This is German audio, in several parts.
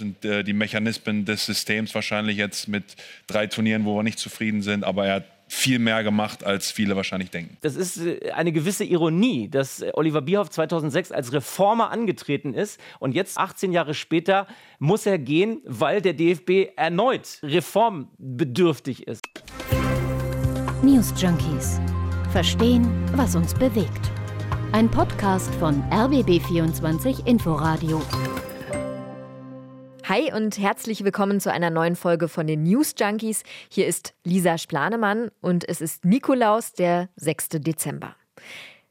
sind äh, die Mechanismen des Systems wahrscheinlich jetzt mit drei Turnieren, wo wir nicht zufrieden sind. Aber er hat viel mehr gemacht, als viele wahrscheinlich denken. Das ist äh, eine gewisse Ironie, dass äh, Oliver Bierhoff 2006 als Reformer angetreten ist und jetzt 18 Jahre später muss er gehen, weil der DFB erneut reformbedürftig ist. News Junkies. Verstehen, was uns bewegt. Ein Podcast von RBB24 Inforadio. Hi und herzlich willkommen zu einer neuen Folge von den News Junkies. Hier ist Lisa Splanemann und es ist Nikolaus, der 6. Dezember.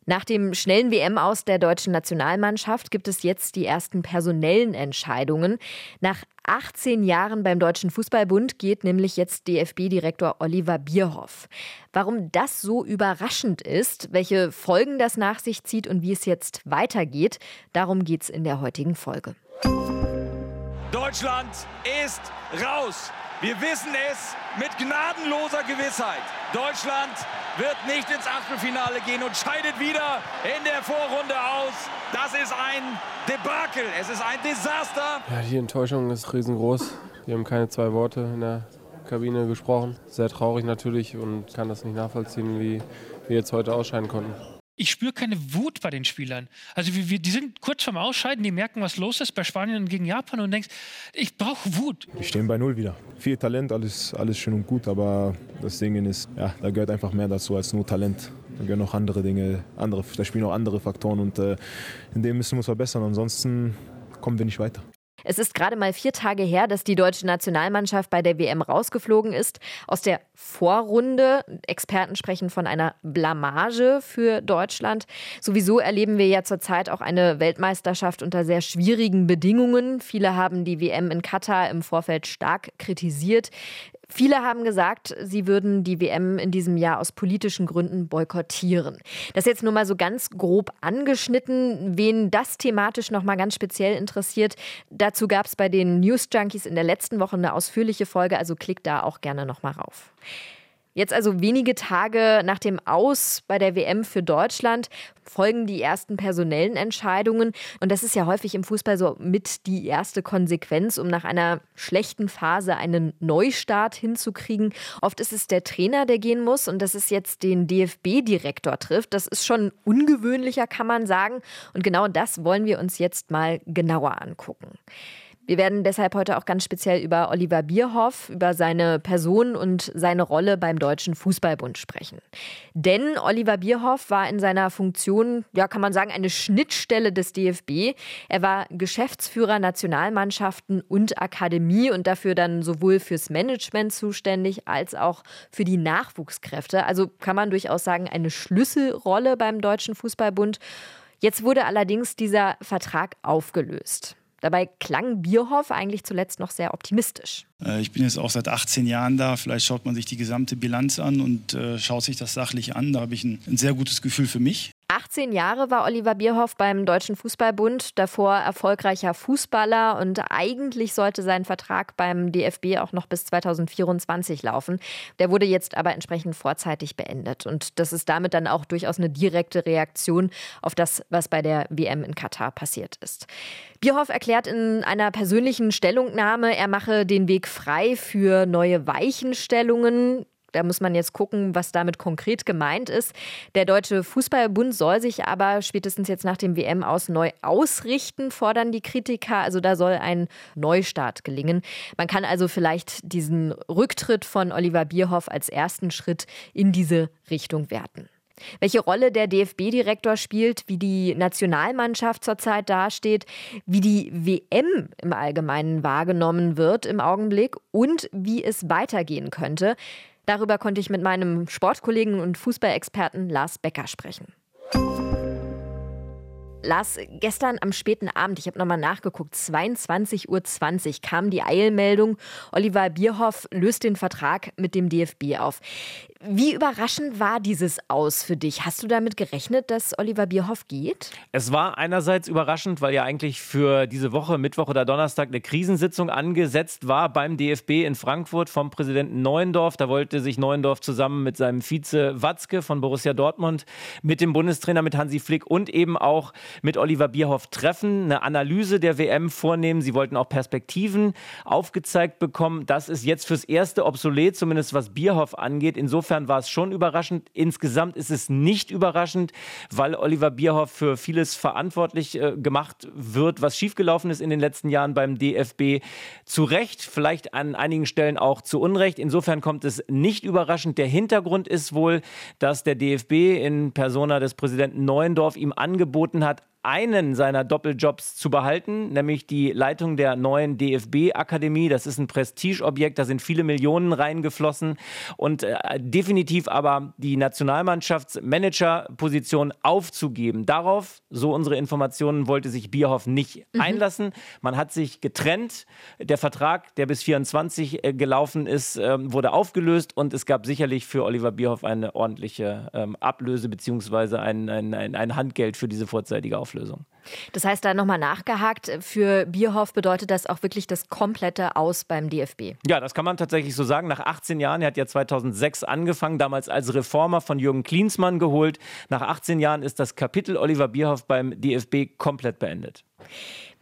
Nach dem schnellen WM aus der deutschen Nationalmannschaft gibt es jetzt die ersten personellen Entscheidungen. Nach 18 Jahren beim Deutschen Fußballbund geht nämlich jetzt DFB-Direktor Oliver Bierhoff. Warum das so überraschend ist, welche Folgen das nach sich zieht und wie es jetzt weitergeht, darum geht es in der heutigen Folge. Deutschland ist raus. Wir wissen es mit gnadenloser Gewissheit. Deutschland wird nicht ins Achtelfinale gehen und scheidet wieder in der Vorrunde aus. Das ist ein Debakel. Es ist ein Desaster. Ja, die Enttäuschung ist riesengroß. Wir haben keine zwei Worte in der Kabine gesprochen. Sehr traurig natürlich und kann das nicht nachvollziehen, wie wir jetzt heute ausscheiden konnten ich spüre keine Wut bei den Spielern. Also wir, wir, die sind kurz vorm Ausscheiden, die merken, was los ist bei Spanien gegen Japan und denkst, ich brauche Wut. Die stehen bei Null wieder. Viel Talent, alles, alles schön und gut, aber das Ding ist, ja, da gehört einfach mehr dazu als nur Talent. Da gehören noch andere Dinge, andere, da spielen auch andere Faktoren und äh, in dem müssen wir uns verbessern. Ansonsten kommen wir nicht weiter. Es ist gerade mal vier Tage her, dass die deutsche Nationalmannschaft bei der WM rausgeflogen ist. Aus der Vorrunde. Experten sprechen von einer Blamage für Deutschland. Sowieso erleben wir ja zurzeit auch eine Weltmeisterschaft unter sehr schwierigen Bedingungen. Viele haben die WM in Katar im Vorfeld stark kritisiert. Viele haben gesagt, sie würden die WM in diesem Jahr aus politischen Gründen boykottieren. Das jetzt nur mal so ganz grob angeschnitten. Wen das thematisch noch mal ganz speziell interessiert, dazu gab es bei den News Junkies in der letzten Woche eine ausführliche Folge, also klickt da auch gerne noch mal rauf. Jetzt also wenige Tage nach dem Aus bei der WM für Deutschland folgen die ersten personellen Entscheidungen. Und das ist ja häufig im Fußball so mit die erste Konsequenz, um nach einer schlechten Phase einen Neustart hinzukriegen. Oft ist es der Trainer, der gehen muss und dass es jetzt den DFB-Direktor trifft. Das ist schon ungewöhnlicher, kann man sagen. Und genau das wollen wir uns jetzt mal genauer angucken. Wir werden deshalb heute auch ganz speziell über Oliver Bierhoff, über seine Person und seine Rolle beim Deutschen Fußballbund sprechen. Denn Oliver Bierhoff war in seiner Funktion, ja, kann man sagen, eine Schnittstelle des DFB. Er war Geschäftsführer Nationalmannschaften und Akademie und dafür dann sowohl fürs Management zuständig als auch für die Nachwuchskräfte. Also kann man durchaus sagen, eine Schlüsselrolle beim Deutschen Fußballbund. Jetzt wurde allerdings dieser Vertrag aufgelöst. Dabei klang Bierhoff eigentlich zuletzt noch sehr optimistisch. Äh, ich bin jetzt auch seit 18 Jahren da. Vielleicht schaut man sich die gesamte Bilanz an und äh, schaut sich das sachlich an. Da habe ich ein, ein sehr gutes Gefühl für mich. 18 Jahre war Oliver Bierhoff beim Deutschen Fußballbund, davor erfolgreicher Fußballer und eigentlich sollte sein Vertrag beim DFB auch noch bis 2024 laufen. Der wurde jetzt aber entsprechend vorzeitig beendet und das ist damit dann auch durchaus eine direkte Reaktion auf das, was bei der WM in Katar passiert ist. Bierhoff erklärt in einer persönlichen Stellungnahme, er mache den Weg frei für neue Weichenstellungen. Da muss man jetzt gucken, was damit konkret gemeint ist. Der Deutsche Fußballbund soll sich aber spätestens jetzt nach dem WM aus neu ausrichten, fordern die Kritiker. Also da soll ein Neustart gelingen. Man kann also vielleicht diesen Rücktritt von Oliver Bierhoff als ersten Schritt in diese Richtung werten. Welche Rolle der DFB-Direktor spielt, wie die Nationalmannschaft zurzeit dasteht, wie die WM im Allgemeinen wahrgenommen wird im Augenblick und wie es weitergehen könnte, Darüber konnte ich mit meinem Sportkollegen und Fußballexperten Lars Becker sprechen. Lars, gestern am späten Abend, ich habe nochmal nachgeguckt, 22.20 Uhr kam die Eilmeldung, Oliver Bierhoff löst den Vertrag mit dem DFB auf. Wie überraschend war dieses Aus für dich? Hast du damit gerechnet, dass Oliver Bierhoff geht? Es war einerseits überraschend, weil ja eigentlich für diese Woche, Mittwoch oder Donnerstag, eine Krisensitzung angesetzt war beim DFB in Frankfurt vom Präsidenten Neuendorf. Da wollte sich Neuendorf zusammen mit seinem Vize Watzke von Borussia Dortmund, mit dem Bundestrainer, mit Hansi Flick und eben auch mit Oliver Bierhoff treffen, eine Analyse der WM vornehmen. Sie wollten auch Perspektiven aufgezeigt bekommen. Das ist jetzt fürs Erste obsolet, zumindest was Bierhoff angeht. Insofern war es schon überraschend. Insgesamt ist es nicht überraschend, weil Oliver Bierhoff für vieles verantwortlich äh, gemacht wird, was schiefgelaufen ist in den letzten Jahren beim DFB. Zu Recht, vielleicht an einigen Stellen auch zu Unrecht. Insofern kommt es nicht überraschend. Der Hintergrund ist wohl, dass der DFB in Persona des Präsidenten Neuendorf ihm angeboten hat, God einen seiner Doppeljobs zu behalten, nämlich die Leitung der neuen DFB-Akademie. Das ist ein Prestigeobjekt, da sind viele Millionen reingeflossen und äh, definitiv aber die Nationalmannschaftsmanager-Position aufzugeben. Darauf, so unsere Informationen, wollte sich Bierhoff nicht mhm. einlassen. Man hat sich getrennt. Der Vertrag, der bis 24 äh, gelaufen ist, äh, wurde aufgelöst und es gab sicherlich für Oliver Bierhoff eine ordentliche ähm, Ablöse bzw. Ein, ein, ein, ein Handgeld für diese vorzeitige Auflösung. Auflösung. Das heißt, da nochmal nachgehakt, für Bierhoff bedeutet das auch wirklich das komplette Aus beim DFB. Ja, das kann man tatsächlich so sagen. Nach 18 Jahren, er hat ja 2006 angefangen, damals als Reformer von Jürgen Klinsmann geholt. Nach 18 Jahren ist das Kapitel Oliver Bierhoff beim DFB komplett beendet.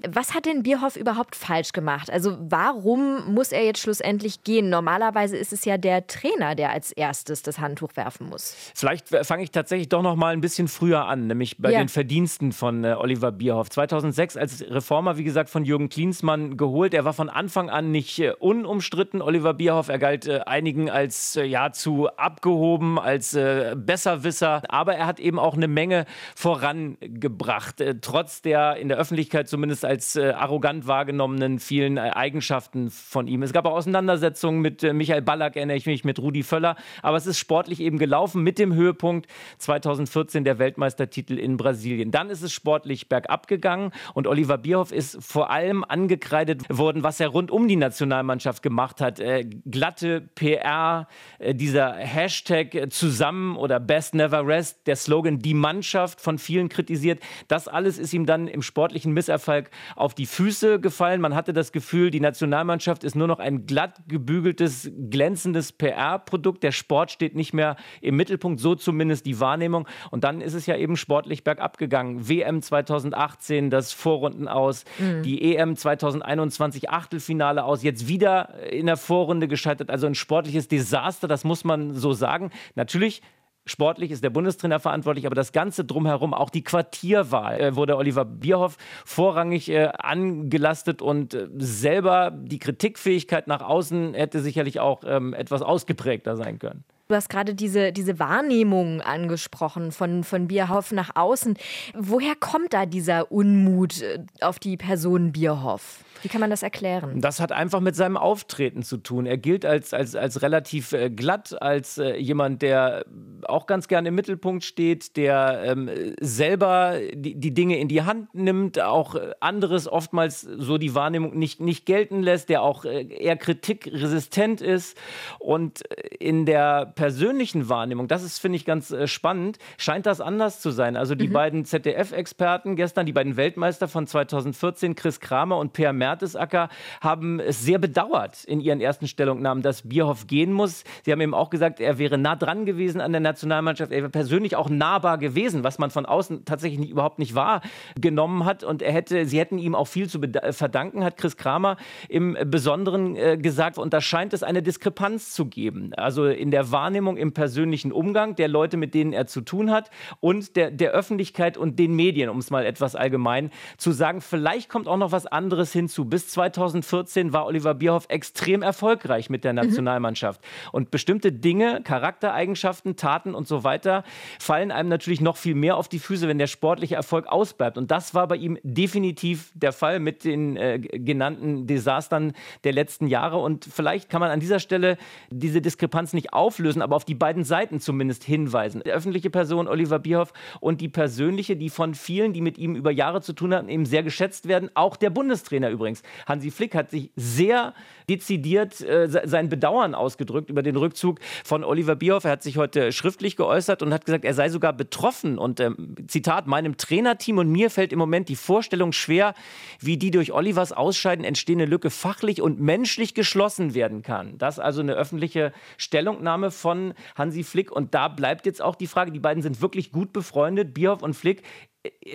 Was hat denn Bierhoff überhaupt falsch gemacht? Also warum muss er jetzt schlussendlich gehen? Normalerweise ist es ja der Trainer, der als erstes das Handtuch werfen muss. Vielleicht fange ich tatsächlich doch noch mal ein bisschen früher an, nämlich bei ja. den Verdiensten von äh, Oliver Bierhoff. 2006 als Reformer, wie gesagt, von Jürgen Klinsmann geholt. Er war von Anfang an nicht äh, unumstritten. Oliver Bierhoff, er galt äh, einigen als äh, ja zu abgehoben, als äh, Besserwisser, aber er hat eben auch eine Menge vorangebracht, äh, trotz der in der Öffentlichkeit zumindest als äh, arrogant wahrgenommenen vielen äh, Eigenschaften von ihm. Es gab auch Auseinandersetzungen mit äh, Michael Ballack, erinnere ich mich, mit Rudi Völler. Aber es ist sportlich eben gelaufen mit dem Höhepunkt 2014 der Weltmeistertitel in Brasilien. Dann ist es sportlich bergab gegangen und Oliver Bierhoff ist vor allem angekreidet worden, was er rund um die Nationalmannschaft gemacht hat. Äh, glatte PR, äh, dieser Hashtag äh, zusammen oder Best Never Rest, der Slogan die Mannschaft von vielen kritisiert. Das alles ist ihm dann im sportlichen Misserfolg auf die Füße gefallen. Man hatte das Gefühl, die Nationalmannschaft ist nur noch ein glatt gebügeltes, glänzendes PR-Produkt. Der Sport steht nicht mehr im Mittelpunkt, so zumindest die Wahrnehmung. Und dann ist es ja eben sportlich bergab gegangen. WM 2018, das Vorrunden aus, mhm. die EM 2021 Achtelfinale aus, jetzt wieder in der Vorrunde gescheitert. Also ein sportliches Desaster, das muss man so sagen. Natürlich Sportlich ist der Bundestrainer verantwortlich, aber das Ganze drumherum, auch die Quartierwahl, äh, wurde Oliver Bierhoff vorrangig äh, angelastet und äh, selber die Kritikfähigkeit nach außen hätte sicherlich auch ähm, etwas ausgeprägter sein können. Du hast gerade diese, diese Wahrnehmung angesprochen von, von Bierhoff nach außen. Woher kommt da dieser Unmut äh, auf die Person Bierhoff? Wie kann man das erklären? Das hat einfach mit seinem Auftreten zu tun. Er gilt als, als, als relativ äh, glatt, als äh, jemand, der auch ganz gerne im Mittelpunkt steht, der ähm, selber die, die Dinge in die Hand nimmt, auch anderes oftmals so die Wahrnehmung nicht, nicht gelten lässt, der auch eher kritikresistent ist. Und in der persönlichen Wahrnehmung, das ist, finde ich, ganz äh, spannend, scheint das anders zu sein. Also die mhm. beiden ZDF-Experten gestern, die beiden Weltmeister von 2014, Chris Kramer und Per Mertesacker, haben es sehr bedauert in ihren ersten Stellungnahmen, dass Bierhoff gehen muss. Sie haben eben auch gesagt, er wäre nah dran gewesen an der Nationalmannschaft, er wäre persönlich auch nahbar gewesen, was man von außen tatsächlich nicht, überhaupt nicht wahrgenommen hat. Und er hätte, sie hätten ihm auch viel zu verdanken, hat Chris Kramer im Besonderen äh, gesagt. Und da scheint es eine Diskrepanz zu geben. Also in der Wahrnehmung Wahrnehmung im persönlichen Umgang der Leute, mit denen er zu tun hat und der, der Öffentlichkeit und den Medien, um es mal etwas allgemein zu sagen. Vielleicht kommt auch noch was anderes hinzu. Bis 2014 war Oliver Bierhoff extrem erfolgreich mit der mhm. Nationalmannschaft. Mhm. Und bestimmte Dinge, Charaktereigenschaften, Taten, und so weiter, fallen einem natürlich noch viel mehr auf die Füße, wenn der sportliche Erfolg ausbleibt. Und das war bei ihm definitiv der Fall mit den äh, genannten Desastern der letzten Jahre. Und vielleicht kann man an dieser Stelle diese Diskrepanz nicht auflösen, aber auf die beiden Seiten zumindest hinweisen. Die öffentliche Person Oliver Bierhoff und die persönliche, die von vielen, die mit ihm über Jahre zu tun hatten, eben sehr geschätzt werden. Auch der Bundestrainer übrigens. Hansi Flick hat sich sehr dezidiert äh, sein Bedauern ausgedrückt über den Rückzug von Oliver Bierhoff. Er hat sich heute schriftlich geäußert und hat gesagt, er sei sogar betroffen. Und ähm, Zitat, meinem Trainerteam und mir fällt im Moment die Vorstellung schwer, wie die durch Olivers Ausscheiden entstehende Lücke fachlich und menschlich geschlossen werden kann. Das also eine öffentliche Stellungnahme von Hansi Flick. Und da bleibt jetzt auch die Frage, die beiden sind wirklich gut befreundet, Bierhoff und Flick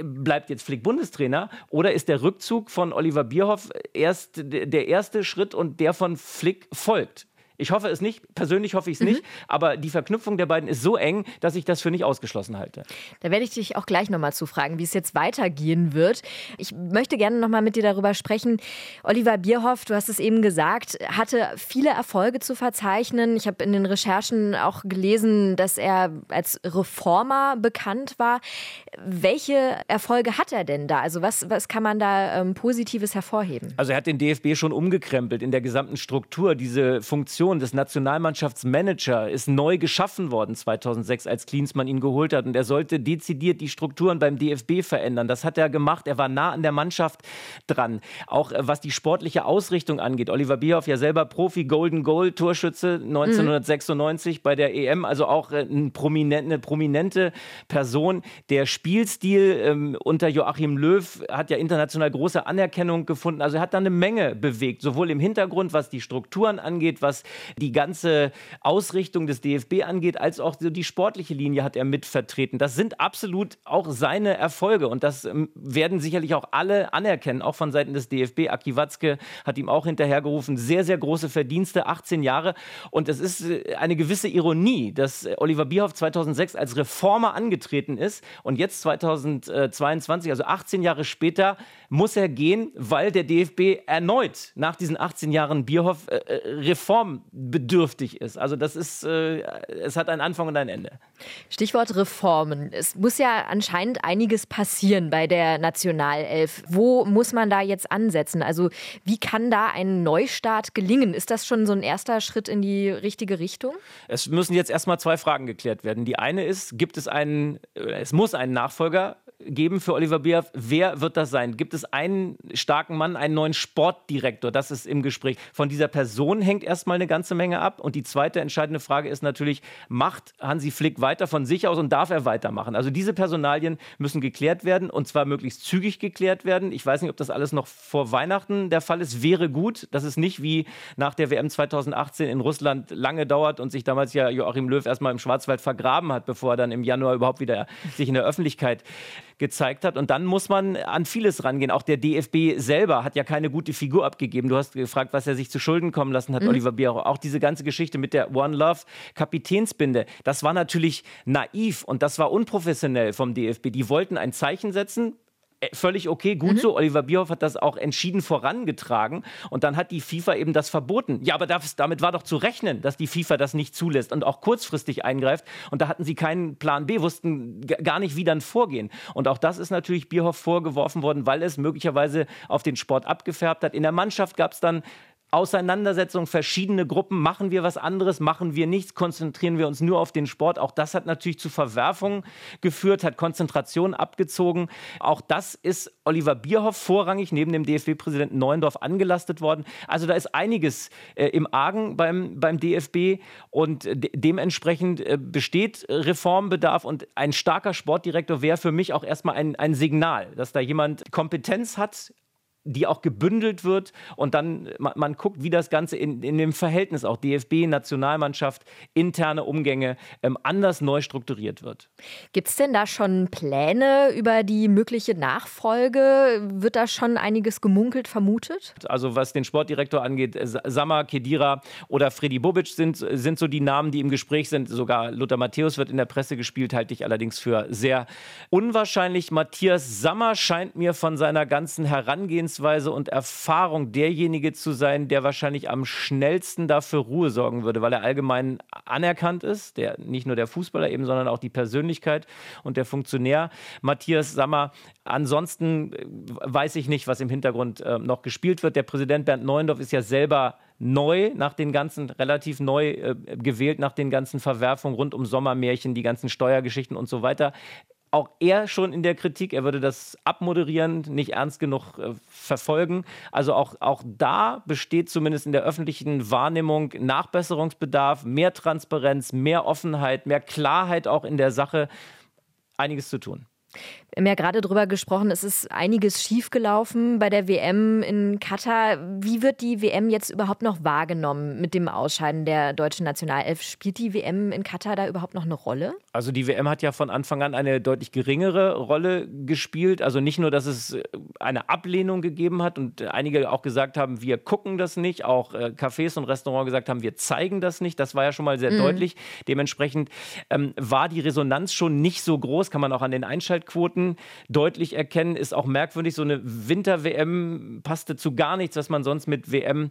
bleibt jetzt Flick Bundestrainer oder ist der Rückzug von Oliver Bierhoff erst der erste Schritt und der von Flick folgt? Ich hoffe es nicht, persönlich hoffe ich es mhm. nicht, aber die Verknüpfung der beiden ist so eng, dass ich das für nicht ausgeschlossen halte. Da werde ich dich auch gleich nochmal zu fragen, wie es jetzt weitergehen wird. Ich möchte gerne nochmal mit dir darüber sprechen. Oliver Bierhoff, du hast es eben gesagt, hatte viele Erfolge zu verzeichnen. Ich habe in den Recherchen auch gelesen, dass er als Reformer bekannt war. Welche Erfolge hat er denn da? Also was, was kann man da ähm, Positives hervorheben? Also er hat den DFB schon umgekrempelt in der gesamten Struktur. Diese Funktion des Nationalmannschaftsmanager ist neu geschaffen worden 2006, als Klinsmann ihn geholt hat. Und er sollte dezidiert die Strukturen beim DFB verändern. Das hat er gemacht. Er war nah an der Mannschaft dran. Auch äh, was die sportliche Ausrichtung angeht. Oliver Bierhoff ja selber Profi, Golden Goal, Torschütze 1996 mhm. bei der EM. Also auch äh, ein prominent, eine prominente Person, der Spielstil ähm, unter Joachim Löw hat ja international große Anerkennung gefunden. Also er hat da eine Menge bewegt, sowohl im Hintergrund, was die Strukturen angeht, was die ganze Ausrichtung des DFB angeht, als auch die sportliche Linie hat er mitvertreten. Das sind absolut auch seine Erfolge und das ähm, werden sicherlich auch alle anerkennen, auch von Seiten des DFB. Aki Watzke hat ihm auch hinterhergerufen, sehr, sehr große Verdienste, 18 Jahre. Und es ist äh, eine gewisse Ironie, dass Oliver Bierhoff 2006 als Reformer angetreten ist und jetzt jetzt 2022, also 18 Jahre später, muss er gehen, weil der DFB erneut nach diesen 18 Jahren Bierhoff äh, äh, reformbedürftig ist. Also das ist, äh, es hat einen Anfang und ein Ende. Stichwort Reformen. Es muss ja anscheinend einiges passieren bei der Nationalelf. Wo muss man da jetzt ansetzen? Also wie kann da ein Neustart gelingen? Ist das schon so ein erster Schritt in die richtige Richtung? Es müssen jetzt erstmal zwei Fragen geklärt werden. Die eine ist, gibt es einen, es muss einen Nachfolger geben für Oliver Bierhoff. Wer wird das sein? Gibt es einen starken Mann, einen neuen Sportdirektor? Das ist im Gespräch. Von dieser Person hängt erstmal eine ganze Menge ab. Und die zweite entscheidende Frage ist natürlich, macht Hansi Flick weiter von sich aus und darf er weitermachen? Also diese Personalien müssen geklärt werden und zwar möglichst zügig geklärt werden. Ich weiß nicht, ob das alles noch vor Weihnachten der Fall ist. Wäre gut, dass es nicht wie nach der WM 2018 in Russland lange dauert und sich damals ja Joachim Löw erstmal im Schwarzwald vergraben hat, bevor er dann im Januar überhaupt wieder sich in der Öffentlichkeit gezeigt hat. Und dann muss man an vieles rangehen. Auch der DFB selber hat ja keine gute Figur abgegeben. Du hast gefragt, was er sich zu Schulden kommen lassen hat, mhm. Oliver Bierhoff. Auch diese ganze Geschichte mit der One Love Kapitänsbinde, das war natürlich naiv und das war unprofessionell vom DFB. Die wollten ein Zeichen setzen, völlig okay, gut mhm. so. Oliver Bierhoff hat das auch entschieden vorangetragen und dann hat die FIFA eben das verboten. Ja, aber das, damit war doch zu rechnen, dass die FIFA das nicht zulässt und auch kurzfristig eingreift und da hatten sie keinen Plan B, wussten gar nicht, wie dann vorgehen. Und auch das ist natürlich Bierhoff vorgeworfen worden, weil es möglicherweise auf den Sport abgefärbt hat. In der Mannschaft gab es dann Auseinandersetzung, verschiedene Gruppen, machen wir was anderes, machen wir nichts, konzentrieren wir uns nur auf den Sport. Auch das hat natürlich zu Verwerfungen geführt, hat Konzentration abgezogen. Auch das ist Oliver Bierhoff vorrangig neben dem DFB-Präsidenten Neuendorf angelastet worden. Also da ist einiges äh, im Argen beim, beim DFB und de dementsprechend äh, besteht Reformbedarf und ein starker Sportdirektor wäre für mich auch erstmal ein, ein Signal, dass da jemand Kompetenz hat, die auch gebündelt wird und dann man, man guckt, wie das Ganze in, in, dem Verhältnis auch DFB, Nationalmannschaft, interne Umgänge ähm, anders neu strukturiert wird. Gibt es denn da schon Pläne über die mögliche Nachfolge? Wird da schon einiges gemunkelt, vermutet? Also was den Sportdirektor angeht, Sammer, Kedira oder Freddy Bobic sind, sind so die Namen, die im Gespräch sind. Sogar Lothar Matthäus wird in der Presse gespielt, halte ich allerdings für sehr unwahrscheinlich. Matthias Sammer scheint mir von seiner ganzen Herangehensweise Vorgehensweise und Erfahrung derjenige zu sein, der wahrscheinlich am schnellsten dafür Ruhe sorgen würde, weil er allgemein anerkannt ist, der nicht nur der Fußballer eben, sondern auch die Persönlichkeit und der Funktionär. Matthias Sammer, ansonsten äh, weiß ich nicht, was im Hintergrund äh, noch gespielt wird. Der Präsident Bernd Neuendorf ist ja selber neu nach den ganzen, relativ neu äh, gewählt nach den ganzen Verwerfungen rund um Sommermärchen, die ganzen Steuergeschichten und so weiter auch er schon in der Kritik, er würde das abmoderieren, nicht ernst genug äh, verfolgen. Also auch, auch da besteht zumindest in der öffentlichen Wahrnehmung Nachbesserungsbedarf, mehr Transparenz, mehr Offenheit, mehr Klarheit auch in der Sache, einiges zu tun. Wir haben ja gerade darüber gesprochen, es ist einiges schiefgelaufen bei der WM in Katar. Wie wird die WM jetzt überhaupt noch wahrgenommen mit dem Ausscheiden der deutschen Nationalelf? Spielt die WM in Katar da überhaupt noch eine Rolle? Also die WM hat ja von Anfang an eine deutlich geringere Rolle gespielt. Also nicht nur, dass es eine Ablehnung gegeben hat und einige auch gesagt haben, wir gucken das nicht. Auch äh, Cafés und Restaurants gesagt haben, wir zeigen das nicht. Das war ja schon mal sehr mhm. deutlich. Dementsprechend ähm, war die Resonanz schon nicht so groß, kann man auch an den Einschaltquoten Minuten deutlich erkennen. Ist auch merkwürdig, so eine Winter-WM passte zu gar nichts, was man sonst mit WM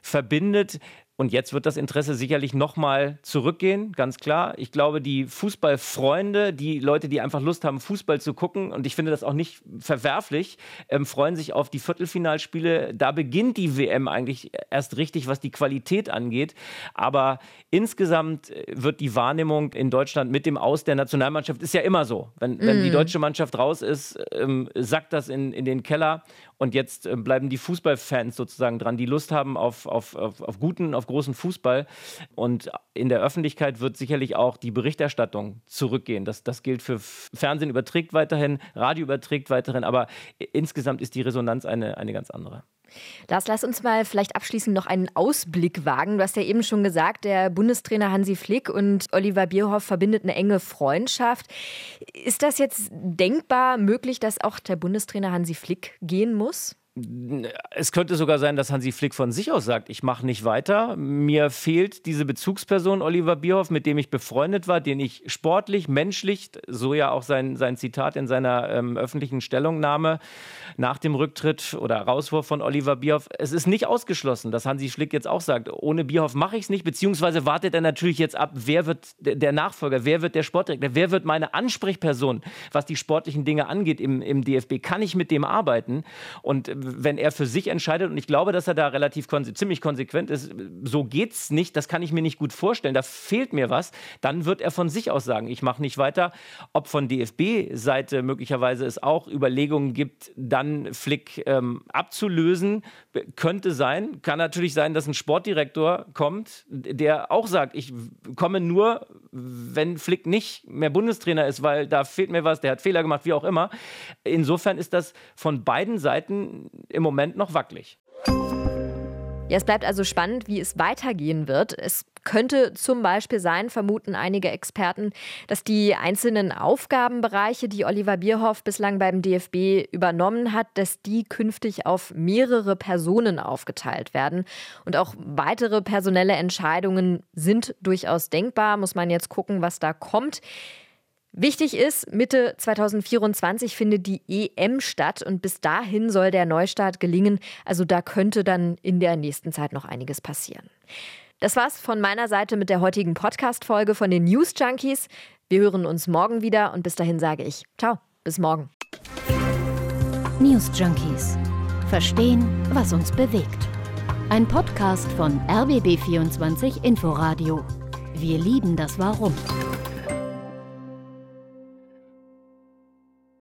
verbindet. Und jetzt wird das Interesse sicherlich nochmal zurückgehen, ganz klar. Ich glaube, die Fußballfreunde, die Leute, die einfach Lust haben, Fußball zu gucken, und ich finde das auch nicht verwerflich, ähm, freuen sich auf die Viertelfinalspiele. Da beginnt die WM eigentlich erst richtig, was die Qualität angeht. Aber insgesamt äh, wird die Wahrnehmung in Deutschland mit dem Aus der Nationalmannschaft, ist ja immer so. Wenn, mm. wenn die mhm. deutsche Mannschaft raus ist, ähm, sackt das in, in den Keller. Und jetzt äh, bleiben die Fußballfans sozusagen dran, die Lust haben auf, auf, auf, auf guten, auf großen Fußball. Und in der Öffentlichkeit wird sicherlich auch die Berichterstattung zurückgehen. Das, das gilt für Fernsehen überträgt weiterhin, Radio überträgt weiterhin, aber insgesamt ist die Resonanz eine, eine ganz andere. Lars, lass uns mal vielleicht abschließend noch einen Ausblick wagen. Du hast ja eben schon gesagt, der Bundestrainer Hansi Flick und Oliver Bierhoff verbindet eine enge Freundschaft. Ist das jetzt denkbar möglich, dass auch der Bundestrainer Hansi Flick gehen muss? Es könnte sogar sein, dass Hansi Flick von sich aus sagt, ich mache nicht weiter. Mir fehlt diese Bezugsperson Oliver Bierhoff, mit dem ich befreundet war, den ich sportlich, menschlich, so ja auch sein, sein Zitat in seiner ähm, öffentlichen Stellungnahme nach dem Rücktritt oder Rauswurf von Oliver Bierhoff. Es ist nicht ausgeschlossen, dass Hansi Flick jetzt auch sagt, ohne Bierhoff mache ich es nicht, beziehungsweise wartet er natürlich jetzt ab, wer wird der Nachfolger, wer wird der Sportdirektor, wer wird meine Ansprechperson, was die sportlichen Dinge angeht im, im DFB. Kann ich mit dem arbeiten? Und wenn er für sich entscheidet, und ich glaube, dass er da relativ konse ziemlich konsequent ist, so geht's nicht, das kann ich mir nicht gut vorstellen, da fehlt mir was, dann wird er von sich aus sagen, ich mache nicht weiter. Ob von DFB-Seite möglicherweise es auch Überlegungen gibt, dann Flick ähm, abzulösen, könnte sein. Kann natürlich sein, dass ein Sportdirektor kommt, der auch sagt, ich komme nur, wenn Flick nicht mehr Bundestrainer ist, weil da fehlt mir was, der hat Fehler gemacht, wie auch immer. Insofern ist das von beiden Seiten im Moment noch wackelig. Ja, es bleibt also spannend, wie es weitergehen wird. Es könnte zum Beispiel sein, vermuten einige Experten, dass die einzelnen Aufgabenbereiche, die Oliver Bierhoff bislang beim DFB übernommen hat, dass die künftig auf mehrere Personen aufgeteilt werden. Und auch weitere personelle Entscheidungen sind durchaus denkbar. Muss man jetzt gucken, was da kommt. Wichtig ist, Mitte 2024 findet die EM statt und bis dahin soll der Neustart gelingen. Also da könnte dann in der nächsten Zeit noch einiges passieren. Das war's von meiner Seite mit der heutigen Podcast-Folge von den News Junkies. Wir hören uns morgen wieder und bis dahin sage ich Ciao, bis morgen. News Junkies. Verstehen, was uns bewegt. Ein Podcast von RBB24 Inforadio. Wir lieben das Warum.